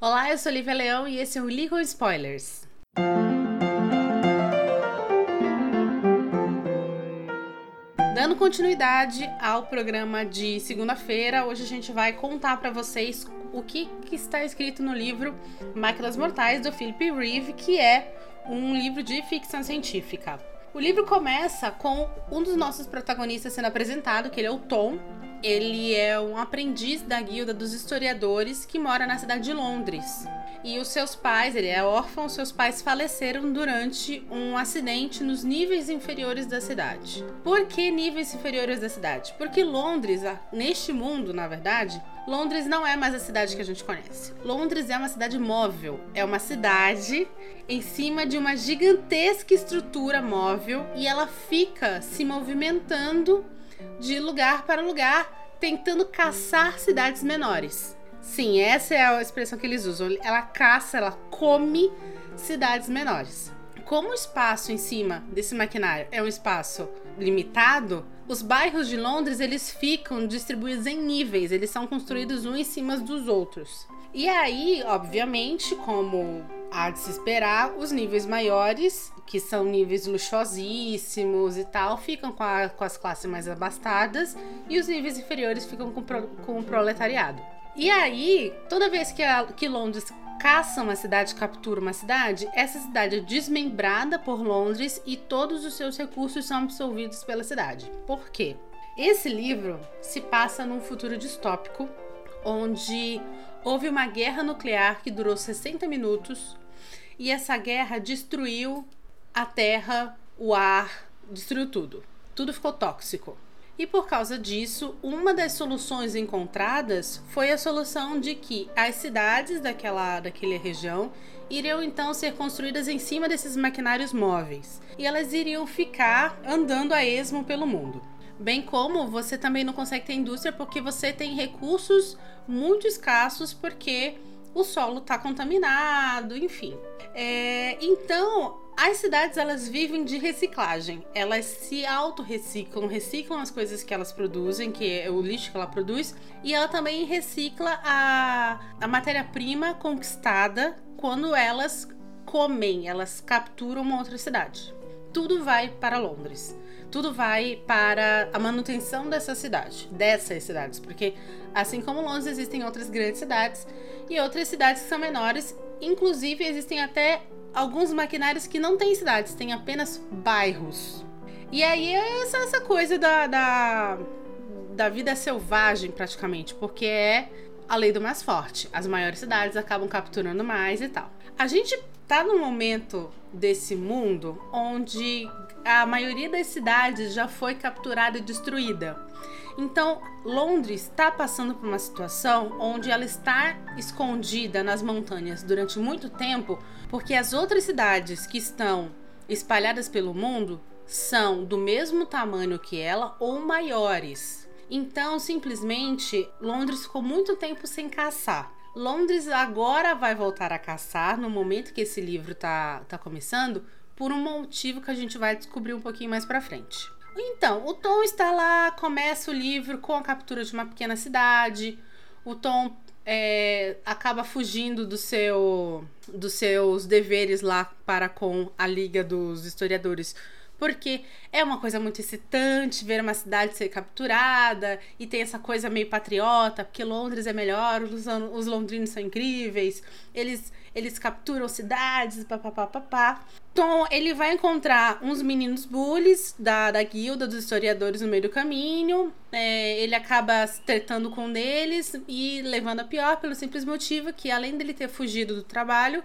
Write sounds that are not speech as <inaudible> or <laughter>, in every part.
Olá, eu sou Lívia Leão e esse é o Legal Spoilers. Dando continuidade ao programa de segunda-feira, hoje a gente vai contar para vocês o que, que, está escrito no livro Máquinas Mortais do Philip Reeve, que é um livro de ficção científica. O livro começa com um dos nossos protagonistas sendo apresentado, que ele é o Tom, ele é um aprendiz da guilda dos historiadores que mora na cidade de Londres. E os seus pais, ele é órfão, seus pais faleceram durante um acidente nos níveis inferiores da cidade. Por que níveis inferiores da cidade? Porque Londres, neste mundo, na verdade, Londres não é mais a cidade que a gente conhece. Londres é uma cidade móvel, é uma cidade em cima de uma gigantesca estrutura móvel e ela fica se movimentando de lugar para lugar, tentando caçar cidades menores. Sim, essa é a expressão que eles usam. Ela caça, ela come cidades menores. Como o espaço em cima desse maquinário é um espaço limitado, os bairros de Londres eles ficam distribuídos em níveis, eles são construídos uns em cima dos outros. E aí, obviamente, como há de se esperar, os níveis maiores, que são níveis luxuosíssimos e tal, ficam com, a, com as classes mais abastadas e os níveis inferiores ficam com, pro, com o proletariado. E aí, toda vez que, a, que Londres caça uma cidade, captura uma cidade, essa cidade é desmembrada por Londres e todos os seus recursos são absorvidos pela cidade. Por quê? Esse livro se passa num futuro distópico onde houve uma guerra nuclear que durou 60 minutos e essa guerra destruiu a terra, o ar, destruiu tudo. Tudo ficou tóxico. E por causa disso, uma das soluções encontradas foi a solução de que as cidades daquela, daquela região iriam então ser construídas em cima desses maquinários móveis e elas iriam ficar andando a esmo pelo mundo. Bem como você também não consegue ter indústria porque você tem recursos muito escassos porque o solo está contaminado, enfim. É, então, as cidades elas vivem de reciclagem. Elas se auto-reciclam, reciclam as coisas que elas produzem, que é o lixo que ela produz, e ela também recicla a, a matéria-prima conquistada quando elas comem, elas capturam uma outra cidade. Tudo vai para Londres tudo vai para a manutenção dessa cidade, dessas cidades, porque assim como Londres existem outras grandes cidades e outras cidades que são menores, inclusive existem até alguns maquinários que não têm cidades, têm apenas bairros. E aí é essa, essa coisa da, da, da vida selvagem, praticamente, porque é a lei do mais forte. As maiores cidades acabam capturando mais e tal. A gente tá num momento desse mundo onde a maioria das cidades já foi capturada e destruída. Então, Londres está passando por uma situação onde ela está escondida nas montanhas durante muito tempo, porque as outras cidades que estão espalhadas pelo mundo são do mesmo tamanho que ela ou maiores. Então, simplesmente, Londres ficou muito tempo sem caçar. Londres agora vai voltar a caçar no momento que esse livro está tá começando, por um motivo que a gente vai descobrir um pouquinho mais para frente. Então, o Tom está lá, começa o livro com a captura de uma pequena cidade. O Tom é, acaba fugindo do seu, dos seus deveres lá para com a Liga dos Historiadores porque é uma coisa muito excitante ver uma cidade ser capturada e tem essa coisa meio patriota, porque Londres é melhor, os, os londrinos são incríveis, eles eles capturam cidades, papapá, papá. Tom, ele vai encontrar uns meninos bullies da, da guilda dos historiadores no meio do caminho. É, ele acaba se tretando com um deles e levando a pior pelo simples motivo que, além dele ter fugido do trabalho,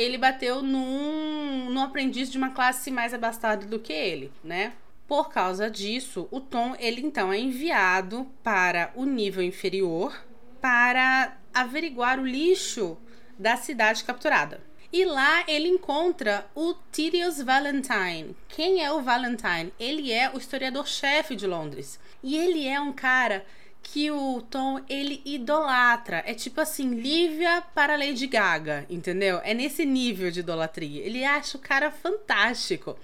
ele bateu num, num aprendiz de uma classe mais abastada do que ele, né? Por causa disso, o Tom ele então é enviado para o nível inferior para averiguar o lixo da cidade capturada. E lá ele encontra o Tedious Valentine. Quem é o Valentine? Ele é o historiador-chefe de Londres. E ele é um cara que o Tom ele idolatra. É tipo assim, Lívia para Lady Gaga, entendeu? É nesse nível de idolatria. Ele acha o cara fantástico.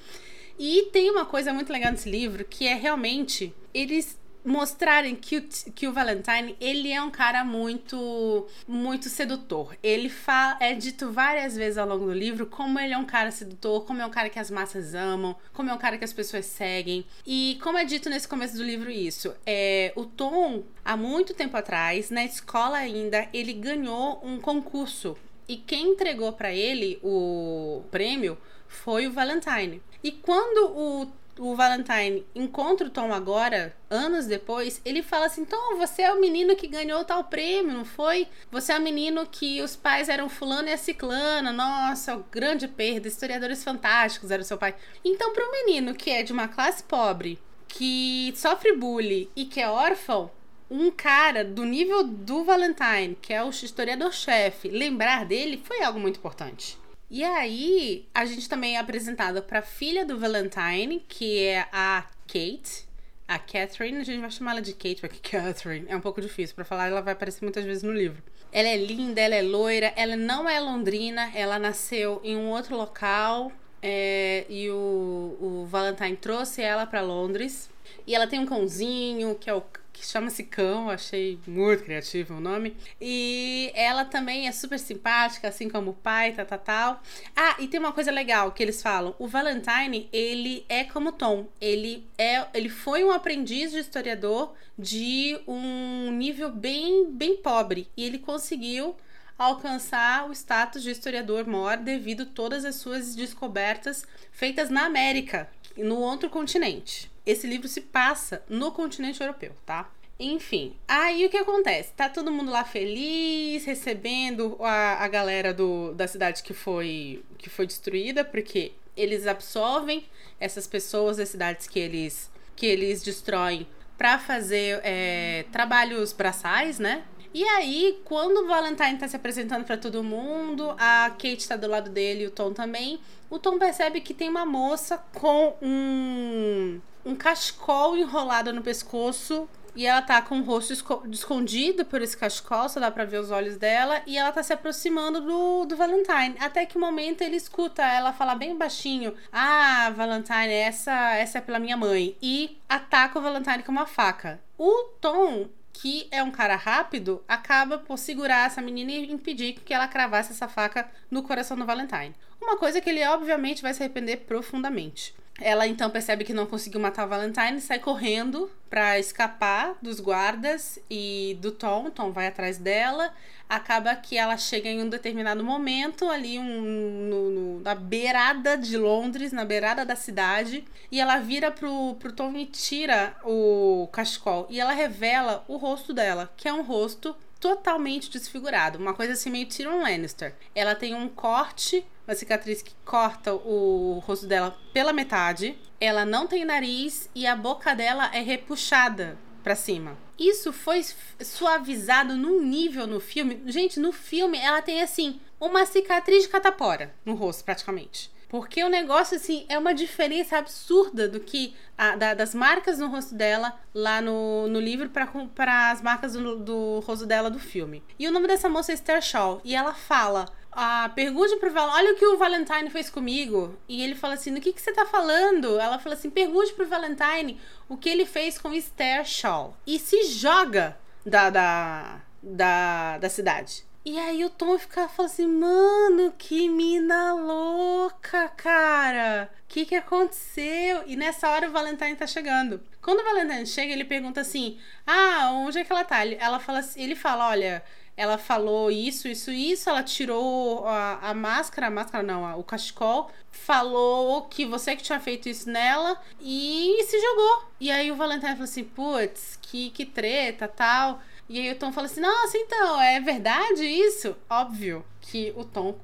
E tem uma coisa muito legal nesse livro que é realmente eles mostrarem que o, que o Valentine, ele é um cara muito muito sedutor. Ele fala, é dito várias vezes ao longo do livro como ele é um cara sedutor, como é um cara que as massas amam, como é um cara que as pessoas seguem. E como é dito nesse começo do livro isso, é o Tom há muito tempo atrás, na escola ainda, ele ganhou um concurso e quem entregou para ele o prêmio foi o Valentine. E quando o o Valentine encontra o Tom agora, anos depois, ele fala assim: Tom, você é o menino que ganhou tal prêmio, não foi? Você é o menino que os pais eram fulano e a ciclana. Nossa, grande perda, historiadores fantásticos era o seu pai. Então, para um menino que é de uma classe pobre, que sofre bullying e que é órfão, um cara do nível do Valentine, que é o historiador-chefe, lembrar dele foi algo muito importante. E aí, a gente também é apresentado para a filha do Valentine, que é a Kate. A Catherine, a gente vai chamar ela de Kate, porque <laughs> Catherine é um pouco difícil para falar, ela vai aparecer muitas vezes no livro. Ela é linda, ela é loira, ela não é londrina, ela nasceu em um outro local é, e o, o Valentine trouxe ela para Londres. E ela tem um cãozinho, que é o que chama-se Cão, achei muito criativo o nome. E ela também é super simpática, assim como o pai, tal, tal, tal. Ah, e tem uma coisa legal que eles falam: o Valentine, ele é como Tom. Ele, é, ele foi um aprendiz de historiador de um nível bem, bem pobre. E ele conseguiu alcançar o status de historiador maior devido a todas as suas descobertas feitas na América, no outro continente. Esse livro se passa no continente europeu, tá? Enfim, aí o que acontece? Tá todo mundo lá feliz, recebendo a, a galera do, da cidade que foi, que foi destruída, porque eles absorvem essas pessoas das cidades que eles, que eles destroem para fazer é, trabalhos braçais, né? E aí, quando o Valentine tá se apresentando para todo mundo, a Kate tá do lado dele e o Tom também, o Tom percebe que tem uma moça com um, um cachecol enrolado no pescoço e ela tá com o rosto escondido por esse cachecol, só dá pra ver os olhos dela. E ela tá se aproximando do, do Valentine. Até que momento ele escuta ela falar bem baixinho: Ah, Valentine, essa, essa é pela minha mãe. E ataca o Valentine com uma faca. O Tom que é um cara rápido, acaba por segurar essa menina e impedir que ela cravasse essa faca no coração do Valentine. Uma coisa que ele obviamente vai se arrepender profundamente. Ela então percebe que não conseguiu matar o Valentine, sai correndo para escapar dos guardas e do Tom. Tom vai atrás dela. Acaba que ela chega em um determinado momento ali um, no, no, na beirada de Londres, na beirada da cidade, e ela vira pro, pro Tom e tira o cachecol. E ela revela o rosto dela, que é um rosto totalmente desfigurado, uma coisa assim meio Tyrion Lannister. Ela tem um corte uma cicatriz que corta o rosto dela pela metade. Ela não tem nariz e a boca dela é repuxada para cima. Isso foi suavizado num nível no filme. Gente, no filme ela tem assim uma cicatriz de catapora no rosto, praticamente. Porque o negócio, assim, é uma diferença absurda do que a, da, das marcas no rosto dela lá no, no livro para as marcas do, do rosto dela do filme. E o nome dessa moça é Esther Shaw. E ela fala: a pergunte pro Valentine, olha o que o Valentine fez comigo. E ele fala assim, do que, que você tá falando? Ela fala assim, pergunte pro Valentine o que ele fez com Esther Shaw. E se joga da, da, da, da cidade. E aí o Tom fica falando assim, mano, que mina louca, cara. O que que aconteceu? E nessa hora o Valentine tá chegando. Quando o Valentine chega, ele pergunta assim, ah, onde é que ela tá? Ela fala, ele fala, olha ela falou isso, isso, isso, ela tirou a, a máscara, a máscara não, a, o cachecol, falou que você que tinha feito isso nela e se jogou. E aí o Valentine falou assim, putz, que, que treta, tal. E aí o Tom falou assim, nossa, então, é verdade isso? Óbvio que o Tom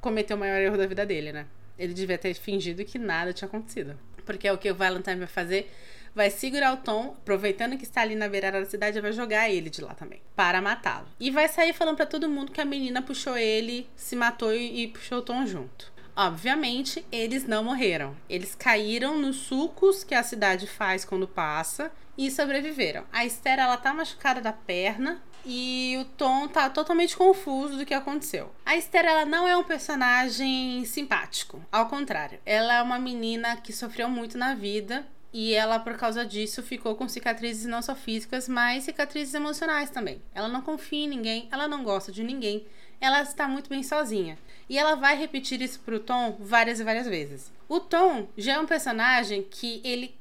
cometeu o maior erro da vida dele, né? Ele devia ter fingido que nada tinha acontecido. Porque é o que o Valentine vai fazer vai segurar o Tom, aproveitando que está ali na beirada da cidade, vai jogar ele de lá também, para matá-lo. E vai sair falando para todo mundo que a menina puxou ele, se matou e, e puxou o Tom junto. Obviamente, eles não morreram. Eles caíram nos sucos que a cidade faz quando passa e sobreviveram. A Esther, ela tá machucada da perna e o Tom tá totalmente confuso do que aconteceu. A Esther, ela não é um personagem simpático, ao contrário. Ela é uma menina que sofreu muito na vida E ela, por causa disso, ficou com cicatrizes não só físicas, mas cicatrizes emocionais também. Ela não confia em ninguém, ela não gosta de ninguém, ela está muito bem sozinha. E ela vai repetir isso pro Tom várias e várias vezes. O Tom já é um personagem que ele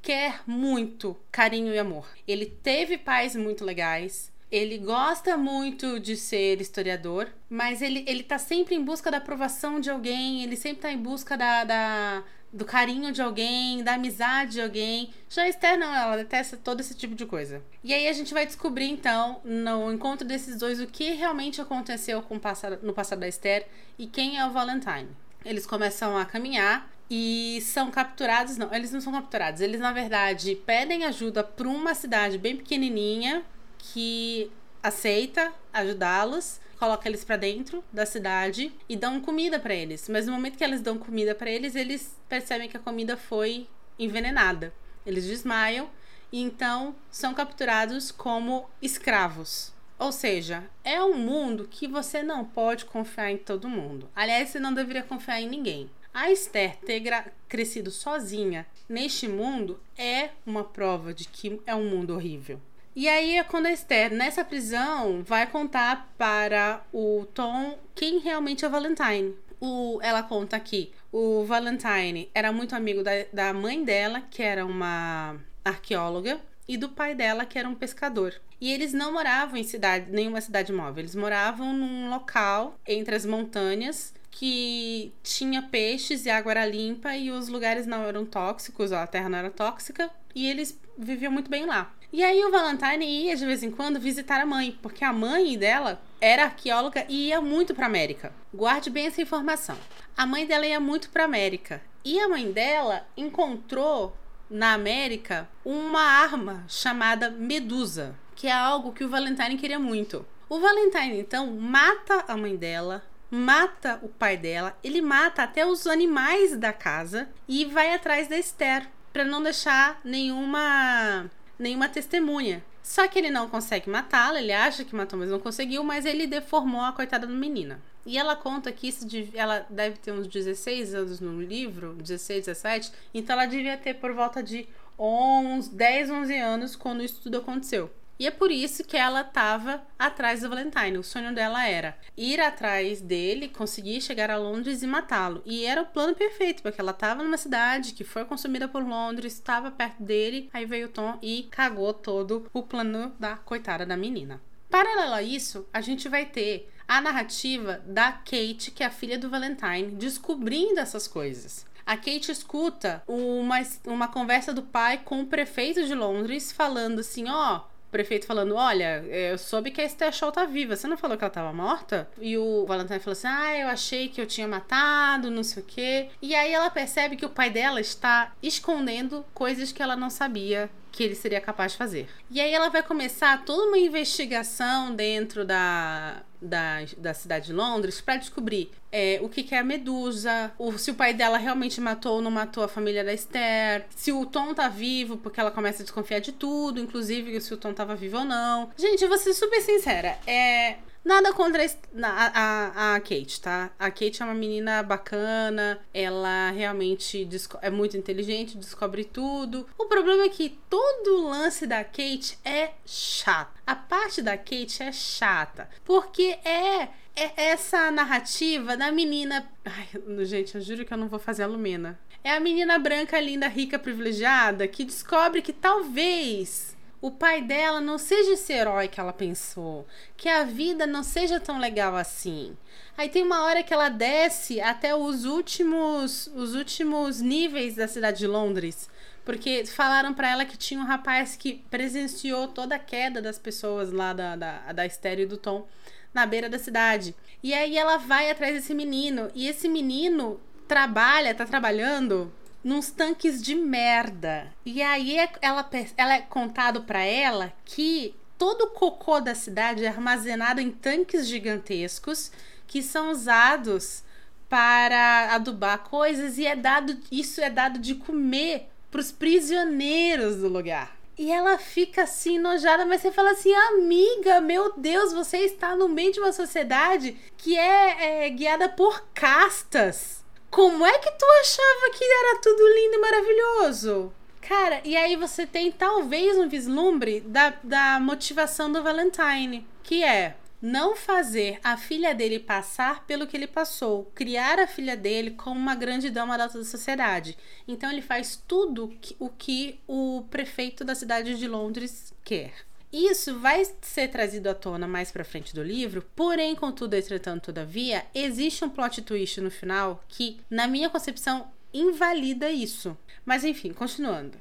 quer muito carinho e amor. Ele teve pais muito legais, ele gosta muito de ser historiador, mas ele, ele tá sempre em busca da aprovação de alguém, ele sempre tá em busca da, da do carinho de alguém, da amizade de alguém. Já a Esther não, ela detesta todo esse tipo de coisa. E aí a gente vai descobrir então, no encontro desses dois, o que realmente aconteceu com o passado, no passado da Esther e quem é o Valentine. Eles começam a caminhar e são capturados. Não, eles não são capturados. Eles, na verdade, pedem ajuda para uma cidade bem pequenininha que aceita ajudá-los, coloca eles para dentro da cidade e dão comida para eles. Mas no momento que eles dão comida para eles, eles percebem que a comida foi envenenada. Eles desmaiam e então são capturados como escravos. Ou seja, é um mundo que você não pode confiar em todo mundo. Aliás, você não deveria confiar em ninguém. A Esther ter crescido sozinha neste mundo é uma prova de que é um mundo horrível. E aí é quando a Esther, nessa prisão, vai contar para o Tom quem realmente é o Valentine. O, ela conta aqui, o Valentine era muito amigo da, da mãe dela, que era uma arqueóloga, e do pai dela, que era um pescador. E eles não moravam em cidade, nenhuma cidade móvel, eles moravam num local entre as montanhas que tinha peixes e água era limpa e os lugares não eram tóxicos, a terra não era tóxica, e eles viviam muito bem lá. E aí o Valentine ia de vez em quando visitar a mãe, porque a mãe dela era arqueóloga e ia muito para América. Guarde bem essa informação. A mãe dela ia muito para América e a mãe dela encontrou na América uma arma chamada Medusa, que é algo que o Valentine queria muito. O Valentine então mata a mãe dela, mata o pai dela, ele mata até os animais da casa e vai atrás da Esther para não deixar nenhuma nenhuma testemunha. Só que ele não consegue matá-la, ele acha que matou, mas não conseguiu, mas ele deformou a coitada da menina. E ela conta que isso ela deve ter uns 16 anos no livro, 16, 17, então ela devia ter por volta de 11, 10, 11 anos quando isso tudo aconteceu. E é por isso que ela estava atrás do Valentine. O sonho dela era ir atrás dele, conseguir chegar a Londres e matá-lo. E era o plano perfeito, porque ela estava numa cidade que foi consumida por Londres, estava perto dele. Aí veio o Tom e cagou todo o plano da coitada da menina. Paralelo a isso, a gente vai ter a narrativa da Kate, que é a filha do Valentine, descobrindo essas coisas. A Kate escuta uma, uma conversa do pai com o prefeito de Londres falando assim: ó, oh, prefeito falando: Olha, eu soube que a Esther Shaw tá viva. Você não falou que ela tava morta? E o Valentine falou assim: Ah, eu achei que eu tinha matado, não sei o quê. E aí ela percebe que o pai dela está escondendo coisas que ela não sabia que ele seria capaz de fazer. E aí ela vai começar toda uma investigação dentro da, da, da cidade de Londres para descobrir é, o que, que é a Medusa, o, se o pai dela realmente matou ou não matou a família da Esther, se o Tom tá vivo, porque ela começa a desconfiar de tudo, inclusive se o Tom tava vivo ou não. Gente, eu vou ser super sincera, é. Nada contra a, a, a, Kate, tá? A Kate é uma menina bacana, ela realmente é muito inteligente, descobre tudo. O problema é que todo o lance da Kate é chato. A parte da Kate é chata, porque é é essa narrativa da menina. Ai, gente, eu juro que eu não vou fazer a Lumena. É a menina branca, linda, rica, privilegiada que descobre que talvez o pai dela não seja esse herói que ela pensou, que a vida não seja tão legal assim. Aí tem uma hora que ela desce até os últimos, os últimos níveis da cidade de Londres, porque falaram para ela que tinha um rapaz que presenciou toda a queda das pessoas lá da, da, da estéreo do Tom na beira da cidade. E aí ela vai atrás desse menino, e esse menino trabalha, tá trabalhando nos tanques de merda. E aí é, ela, ela é contado para ela que todo o cocô da cidade é armazenado em tanques gigantescos que são usados para adubar coisas e é dado isso é dado de comer para os prisioneiros do lugar. E ela fica assim nojada, mas você fala assim, amiga, meu Deus, você está no meio de uma sociedade que é, é guiada por castas como é que tu achava que era tudo lindo e maravilhoso? Cara, e aí você tem talvez um vislumbre da, da motivação do Valentine, que é não fazer a filha dele passar pelo que ele passou, criar a filha dele como uma grande dama da sociedade. Então ele faz tudo o que o prefeito da cidade de Londres quer. Isso vai ser trazido à tona mais para frente do livro, porém, contudo, entretanto, todavia, existe um plot twist no final que, na minha concepção, invalida isso. Mas enfim, continuando.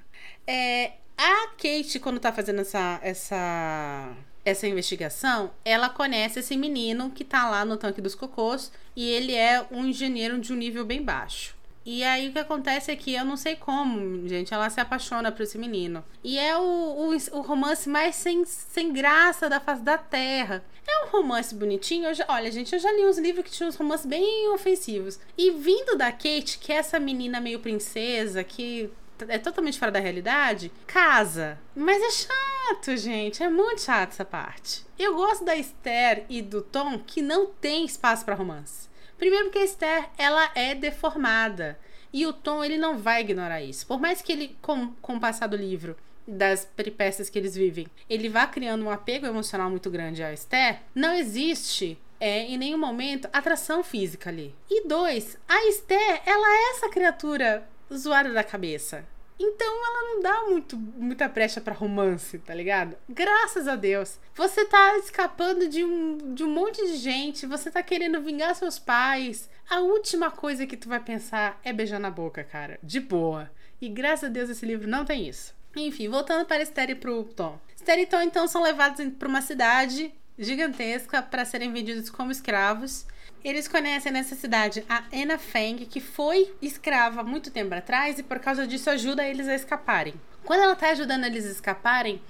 É, a Kate, quando tá fazendo essa, essa, essa investigação, ela conhece esse menino que tá lá no tanque dos cocôs e ele é um engenheiro de um nível bem baixo. E aí o que acontece é que eu não sei como, gente, ela se apaixona por esse menino. E é o, o, o romance mais sem, sem graça da face da terra. É um romance bonitinho. Já, olha, gente, eu já li uns livros que tinham uns romances bem ofensivos. E vindo da Kate, que é essa menina meio princesa, que é totalmente fora da realidade, casa. Mas é chato, gente. É muito chato essa parte. Eu gosto da Esther e do Tom que não tem espaço para romance. Primeiro porque a Esther, ela é deformada. E o Tom, ele não vai ignorar isso. Por mais que ele, com, com o passar do livro, das peripécias que eles vivem, ele vá criando um apego emocional muito grande à Esther, não existe é, em nenhum momento atração física ali. E dois, a Esther, ela é essa criatura zoada da cabeça. Então ela não dá muito, muita brecha para romance, tá ligado? Graças a Deus. Você tá escapando de um, de um monte de gente, você tá querendo vingar seus pais. A última coisa que tu vai pensar é beijar na boca, cara. De boa. E graças a Deus esse livro não tem isso. Enfim, voltando para Esther e pro Tom. Esther e Tom então são levados para uma cidade gigantesca para serem vendidos como escravos. Eles conhecem nessa cidade a Anna Feng, que foi escrava muito tempo atrás e por causa disso ajuda eles a escaparem. Quando ela está ajudando eles a escaparem,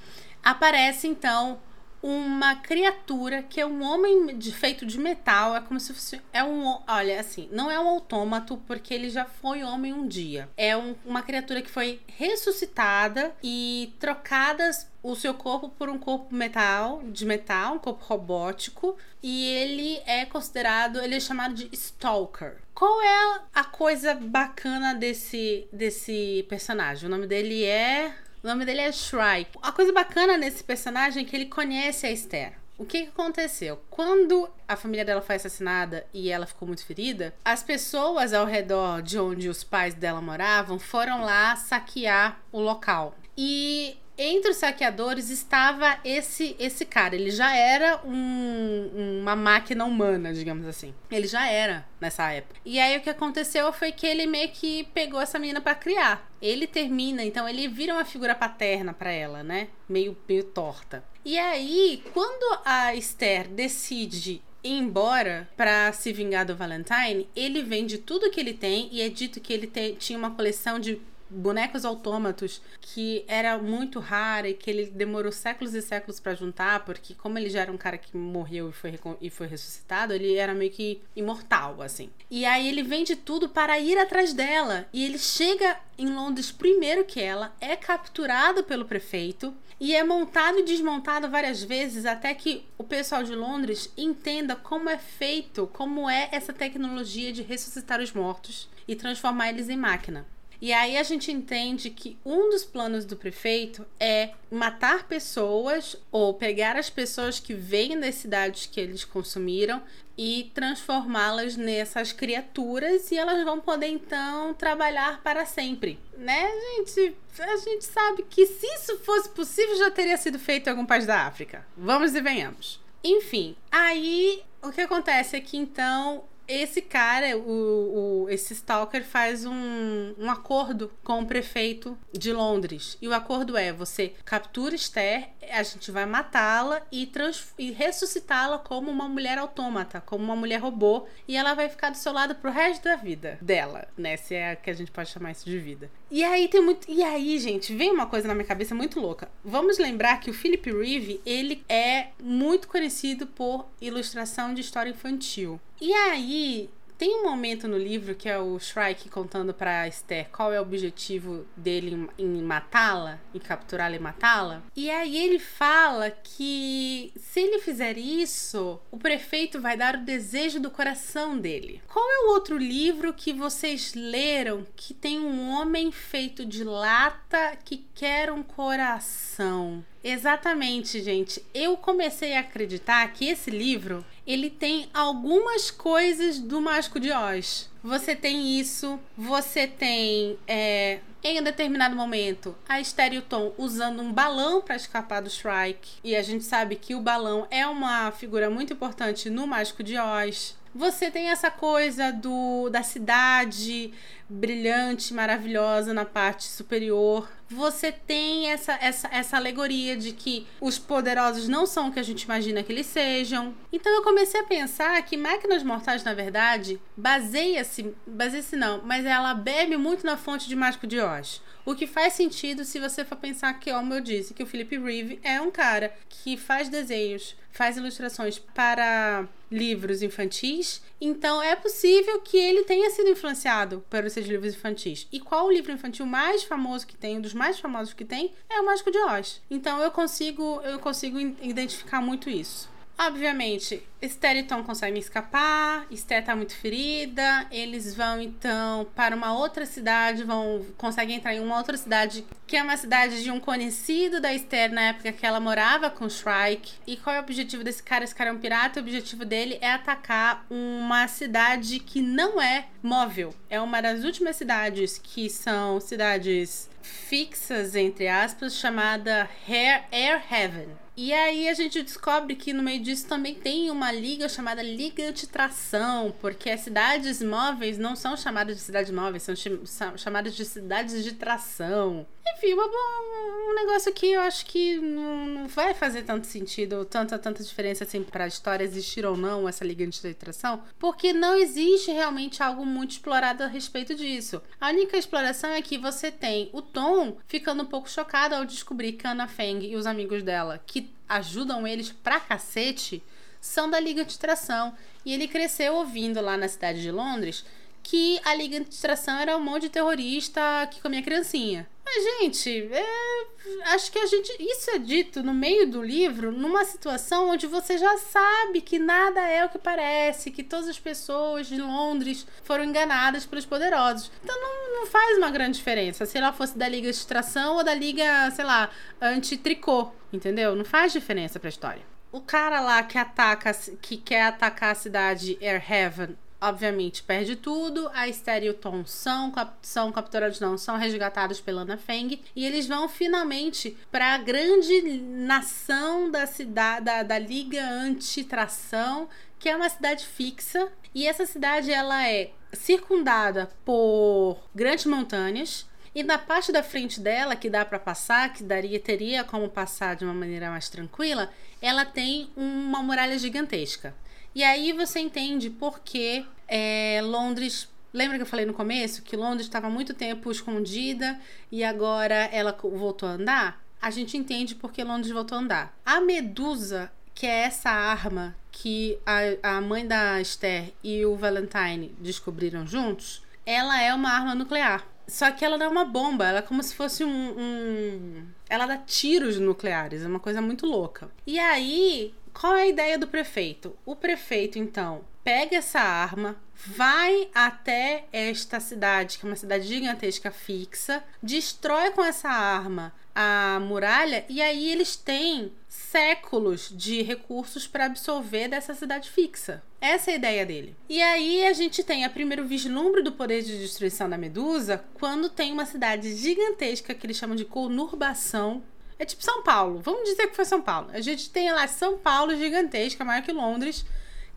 aparece então uma criatura que é um homem de, feito de metal, é como se fosse é um, olha, assim, não é um autômato porque ele já foi homem um dia. É um, uma criatura que foi ressuscitada e trocadas o seu corpo por um corpo metal, de metal, um corpo robótico, e ele é considerado, ele é chamado de stalker. Qual é a coisa bacana desse desse personagem? O nome dele é o nome dele é Shrike. A coisa bacana nesse personagem é que ele conhece a Esther. O que, que, aconteceu? Quando a família dela foi assassinada e ela ficou muito ferida, as pessoas ao redor de onde os pais dela moravam foram lá saquear o local. E entre os saqueadores estava esse esse cara. Ele já era um, uma máquina humana, digamos assim. Ele já era nessa época. E aí o que aconteceu foi que ele meio que pegou essa menina para criar. Ele termina, então ele vira uma figura paterna para ela, né? Meio, meio torta. E aí, quando a Esther decide ir embora para se vingar do Valentine, ele vende tudo que ele tem e é dito que ele te, tinha uma coleção de bonecos autômatos que era muito rara e que ele demorou séculos e séculos para juntar, porque como ele já era um cara que morreu e foi, e foi ressuscitado, ele era meio que imortal, assim. E aí ele vende tudo para ir atrás dela. E ele chega em Londres primeiro que ela, é capturado pelo prefeito e é montado e desmontado várias vezes até que o pessoal de Londres entenda como é feito, como é essa tecnologia de ressuscitar os mortos e transformar eles em máquina. E aí a gente entende que um dos planos do prefeito é matar pessoas ou pegar as pessoas que vêm das cidades que eles consumiram e transformá-las nessas criaturas e elas vão poder então trabalhar para sempre, né, gente? A gente sabe que se isso fosse possível já teria sido feito em algum país da África. Vamos e venhamos. Enfim, aí o que acontece é que então esse cara, o, o, esse Stalker, faz um, um acordo com o prefeito de Londres. E o acordo é: você captura Esther, a gente vai matá-la e, e ressuscitá-la como uma mulher autômata, como uma mulher robô, e ela vai ficar do seu lado pro resto da vida dela, né? Se é que a gente pode chamar isso de vida. E aí tem muito. E aí, gente, vem uma coisa na minha cabeça muito louca. Vamos lembrar que o Philip Reeve, ele é muito conhecido por ilustração de história infantil. E aí tem um momento no livro que é o Shrike contando para Esther qual é o objetivo dele em, em matá-la, em capturá-la e matá-la. E aí ele fala que se ele fizer isso, o prefeito vai dar o desejo do coração dele. Qual é o outro livro que vocês leram que tem um homem feito de lata que quer um coração? Exatamente, gente. Eu comecei a acreditar que esse livro ele tem algumas coisas do Mágico de Oz. Você tem isso, você tem é, em um determinado momento a Estéreo Tom usando um balão para escapar do Shrike. E a gente sabe que o balão é uma figura muito importante no Mágico de Oz. Você tem essa coisa do da cidade brilhante, maravilhosa na parte superior. Você tem essa, essa, essa alegoria de que os poderosos não são o que a gente imagina que eles sejam. Então eu comecei a pensar que Máquinas Mortais, na verdade, baseia-se, baseia-se não, mas ela bebe muito na fonte de Mágico de Oz. O que faz sentido se você for pensar que, como eu disse, que o Philip Reeve é um cara que faz desenhos, faz ilustrações para livros infantis, então é possível que ele tenha sido influenciado por esses livros infantis. E qual o livro infantil mais famoso que tem, um dos mais famosos que tem, é o Mágico de Oz. Então eu consigo, eu consigo identificar muito isso. Obviamente, Esther e Tom conseguem escapar, Esther tá muito ferida, eles vão então para uma outra cidade, vão conseguem entrar em uma outra cidade, que é uma cidade de um conhecido da Esther na época que ela morava com Shrike. E qual é o objetivo desse cara? Esse cara é um pirata, o objetivo dele é atacar uma cidade que não é móvel. É uma das últimas cidades que são cidades fixas, entre aspas, chamada Air, Air Heaven. E aí a gente descobre que no meio disso também tem uma liga chamada Liga Antitração, porque as cidades móveis não são chamadas de cidades móveis, são chamadas de cidades de tração. Enfim, um, um negócio que eu acho que não, não vai fazer tanto sentido, ou tanta, tanta diferença assim para a história existir ou não essa Liga Antitração, porque não existe realmente algo muito explorado a respeito disso. A única exploração é que você tem o Tom ficando um pouco chocado ao descobrir que Anna Feng e os amigos dela, que ajudam eles pra cacete, são da Liga de Tração. E ele cresceu ouvindo lá na cidade de Londres que a Liga de Tração era um monte de terrorista que comia criancinha. Mas, gente, é, acho que a gente. Isso é dito no meio do livro, numa situação onde você já sabe que nada é o que parece, que todas as pessoas de Londres foram enganadas pelos poderosos. Então não, não faz uma grande diferença se ela fosse da Liga de Extração ou da Liga, sei lá, anti-tricô, entendeu? Não faz diferença pra história. O cara lá que ataca, que quer atacar a cidade Air Heaven obviamente perde tudo. A Esther e o Tom são, são capturados, não, são resgatados pela Ana Feng. E eles vão finalmente para a grande nação da cidade, da, da Liga Antitração, que é uma cidade fixa. E essa cidade ela é circundada por grandes montanhas. E na parte da frente dela, que dá para passar, que daria teria como passar de uma maneira mais tranquila, ela tem uma muralha gigantesca. E aí você entende por que é, Londres. Lembra que eu falei no começo que Londres estava muito tempo escondida e agora ela voltou a andar? A gente entende porque Londres voltou a andar. A Medusa, que é essa arma que a, a mãe da Esther e o Valentine descobriram juntos, ela é uma arma nuclear. Só que ela é uma bomba, ela é como se fosse um, um. Ela dá tiros nucleares, é uma coisa muito louca. E aí, qual é a ideia do prefeito? O prefeito, então, pega essa arma, vai até esta cidade, que é uma cidade gigantesca fixa, destrói com essa arma a muralha e aí eles têm séculos de recursos para absorver dessa cidade fixa. Essa é a ideia dele. E aí a gente tem a primeiro vislumbre do poder de destruição da Medusa quando tem uma cidade gigantesca que eles chamam de conurbação é tipo São Paulo. Vamos dizer que foi São Paulo. A gente tem lá São Paulo gigantesca, maior que Londres,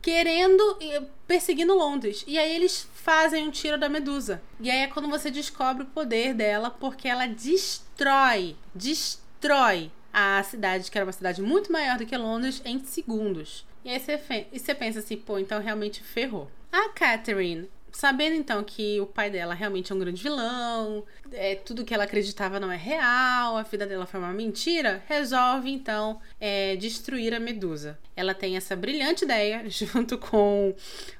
querendo perseguindo Londres. E aí eles fazem um tiro da Medusa. E aí é quando você descobre o poder dela, porque ela destrói, destrói a cidade, que era uma cidade muito maior do que Londres, em segundos. E aí você, e você pensa assim, pô, então realmente ferrou. A Catherine, Sabendo então que o pai dela realmente é um grande vilão, é, tudo que ela acreditava não é real, a vida dela foi uma mentira, resolve então é, destruir a Medusa. Ela tem essa brilhante ideia, <laughs> junto com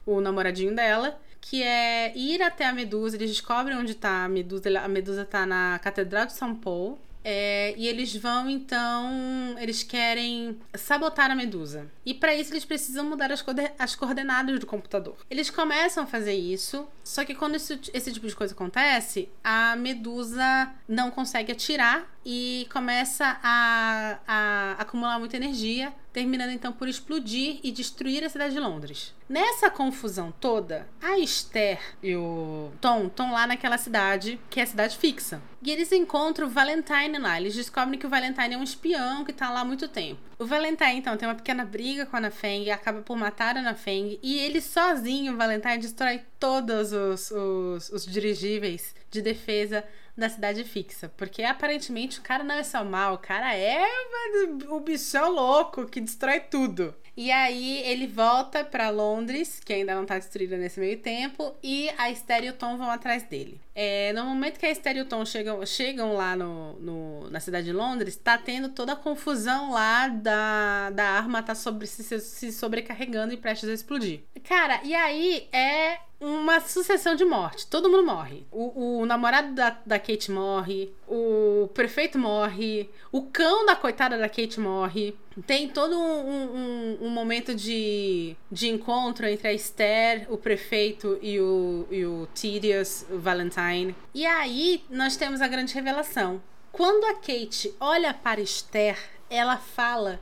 o namoradinho dela, que é ir até a Medusa. Eles descobrem onde está a Medusa. A Medusa está na Catedral de São Paulo. É, e eles vão então. Eles querem sabotar a medusa. E para isso eles precisam mudar as, as, coordenadas do computador. Eles começam a fazer isso, só que quando esse, esse tipo de coisa acontece, a medusa não consegue atirar e começa a, a acumular muita energia, terminando então por explodir e destruir a cidade de Londres. Nessa confusão toda, a Esther e o Tom estão lá naquela cidade, que é a cidade fixa. E eles encontram o Valentine lá. Eles descobrem que o Valentine é um espião que tá lá há muito tempo. O Valentine, então, tem uma pequena briga com a Ana Feng, acaba por matar a Ana Feng, e ele sozinho, Valentine, destrói todos os, os, os dirigíveis de defesa da cidade fixa. Porque aparentemente o cara não é só mal, o cara é o bichão louco que destrói tudo. E aí ele volta para Londres, que ainda não tá destruída nesse meio tempo, e a Esther e o Tom vão atrás dele. É, no momento que a Esther e o Tom chegam, chegam lá no, no, na cidade de Londres, tá tendo toda a confusão lá da, da arma tá sobre, se, se sobrecarregando e prestes a explodir. Cara, e aí é uma sucessão de morte. Todo mundo morre. O, o namorado da, da Kate morre, o prefeito morre, o cão da coitada da Kate morre. Tem todo um, um, um momento de, de encontro entre a Esther, o prefeito e o, e o Tedious o Valentine. E aí nós temos a grande revelação. Quando a Kate olha para Esther, ela fala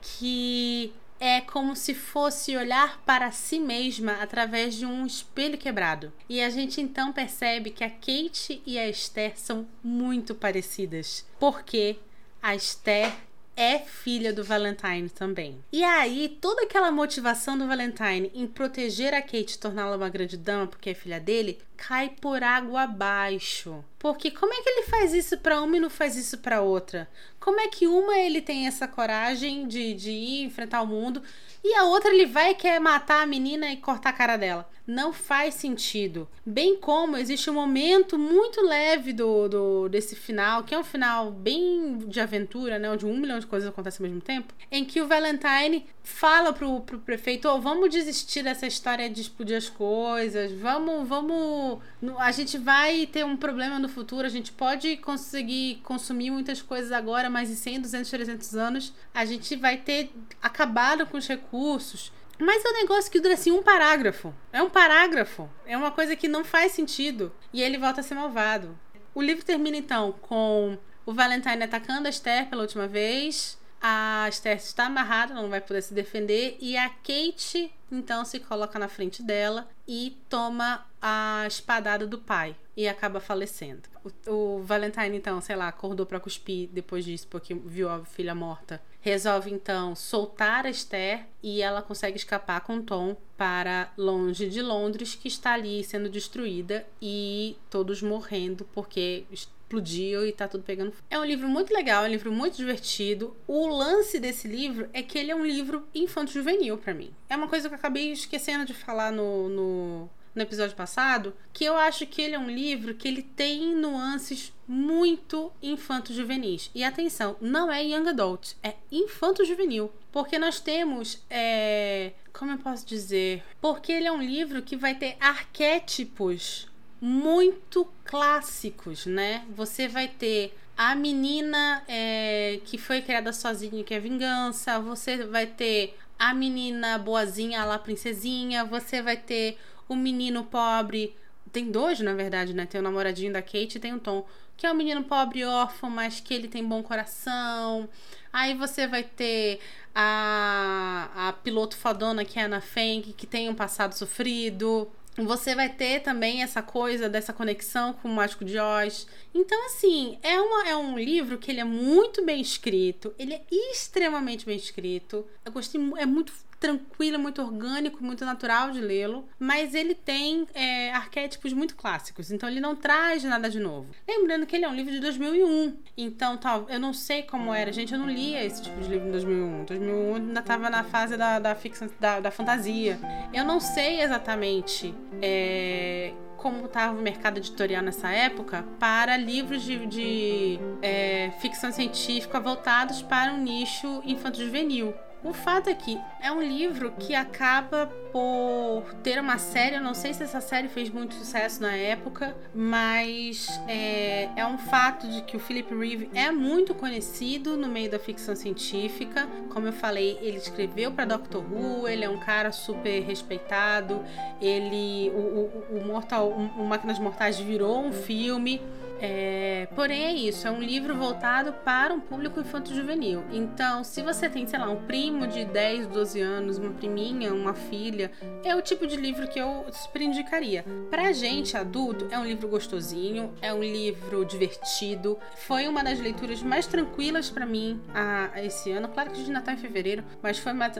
que é como se fosse olhar para si mesma através de um espelho quebrado. E a gente então percebe que a Kate e a Esther são muito parecidas, porque a Esther é filha do Valentine também. E aí, toda aquela motivação do Valentine em proteger a Kate e torná-la uma grande dama porque é filha dele, cai por água abaixo. Porque como é que ele faz isso para uma e não faz isso para outra? Como é que uma ele tem essa coragem de, de ir enfrentar o mundo e a outra ele vai e quer matar a menina e cortar a cara dela? não faz sentido. Bem como existe um momento muito leve do, do desse final, que é um final bem de aventura, né? Onde um milhão de coisas acontecem ao mesmo tempo, em que o Valentine fala pro, pro prefeito, oh, vamos desistir dessa história de explodir as coisas, vamos, vamos. A gente vai ter um problema no futuro, a gente pode conseguir consumir muitas coisas agora, mas em 100, 200, 300 anos a gente vai ter acabado com os recursos mas é um negócio que dura assim um parágrafo. É um parágrafo. É uma coisa que não faz sentido. E ele volta a ser malvado. O livro termina então com o Valentine atacando a Esther pela última vez. A Esther está amarrada, não vai poder se defender. E a Kate então se coloca na frente dela e toma a espadada do pai e acaba falecendo. O, o Valentine, então, sei lá, acordou para cuspir depois disso porque viu a filha morta resolve então soltar a Esther e ela consegue escapar com Tom para longe de Londres, que está ali sendo destruída e todos morrendo porque explodiu e tá tudo pegando. É um livro muito legal, é um livro muito divertido. O lance desse livro é que ele é um livro infanto-juvenil para mim. É uma coisa que eu acabei esquecendo de falar no, no no episódio passado, que eu acho que ele é um livro que ele tem nuances muito infanto-juvenis. E atenção, não é young adult, é infanto-juvenil. Porque nós temos. É... Como eu posso dizer? Porque ele é um livro que vai ter arquétipos muito clássicos, né? Você vai ter a menina é, que foi criada sozinha, que é vingança. Você vai ter a menina boazinha, lá princesinha. Você vai ter o menino pobre. Tem dois, na verdade, né? Tem o namoradinho da Kate e tem o Tom. Que é um menino pobre órfão, mas que ele tem bom coração. Aí você vai ter a, a piloto fodona, que é a Ana Feng, que tem um passado sofrido. Você vai ter também essa coisa dessa conexão com o Mágico de Oz. Então, assim, é, uma, é um livro que ele é muito bem escrito, ele é extremamente bem escrito. Eu gostei, é muito tranquilo, muito orgânico, muito natural de lê-lo, mas ele tem é, arquétipos muito clássicos, então ele não traz nada de novo. Lembrando que ele é um livro de 2001, então tal, eu não sei como era, gente, eu não lia esse tipo de livro em 2001. 2001 ainda estava na fase da, da ficção, da, da fantasia. Eu não sei exatamente. É, como estava o mercado editorial nessa época para livros de, de é, ficção científica voltados para um nicho infanto-juvenil. O fato é que é um livro que acaba por ter uma série. Eu não sei se essa série fez muito sucesso na época, mas é, é um fato de que o Philip Reeve é muito conhecido no meio da ficção científica. Como eu falei, ele escreveu para Doctor Who, ele é um cara super respeitado. Ele, o, o, o Mortal, o, Máquinas Mortais virou um filme. É, porém, é isso, é um livro voltado para um público infanto-juvenil. Então, se você tem, sei lá, um primo de 10, 12 anos, uma priminha, uma filha, é o tipo de livro que eu super indicaria. Pra gente adulto, é um livro gostosinho, é um livro divertido. Foi uma das leituras mais tranquilas para mim a, a, esse ano. Claro que de Natal em fevereiro, mas foi uma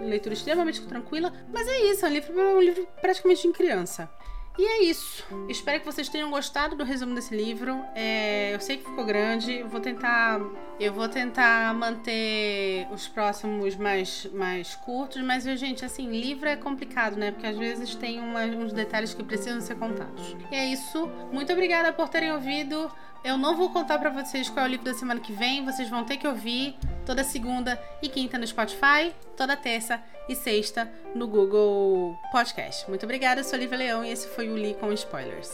leitura extremamente tranquila. Mas é isso, é um livro, um livro praticamente de criança. E é isso. Espero que vocês tenham gostado do resumo desse livro. É, eu sei que ficou grande. Eu vou tentar, eu vou tentar manter os próximos mais, mais curtos. Mas gente, assim, livro é complicado, né? Porque às vezes tem uma, uns detalhes que precisam ser contados. E é isso. Muito obrigada por terem ouvido. Eu não vou contar para vocês qual é o livro da semana que vem, vocês vão ter que ouvir toda segunda e quinta no Spotify, toda terça e sexta no Google Podcast. Muito obrigada, eu sou a Lívia Leão e esse foi o Li com Spoilers.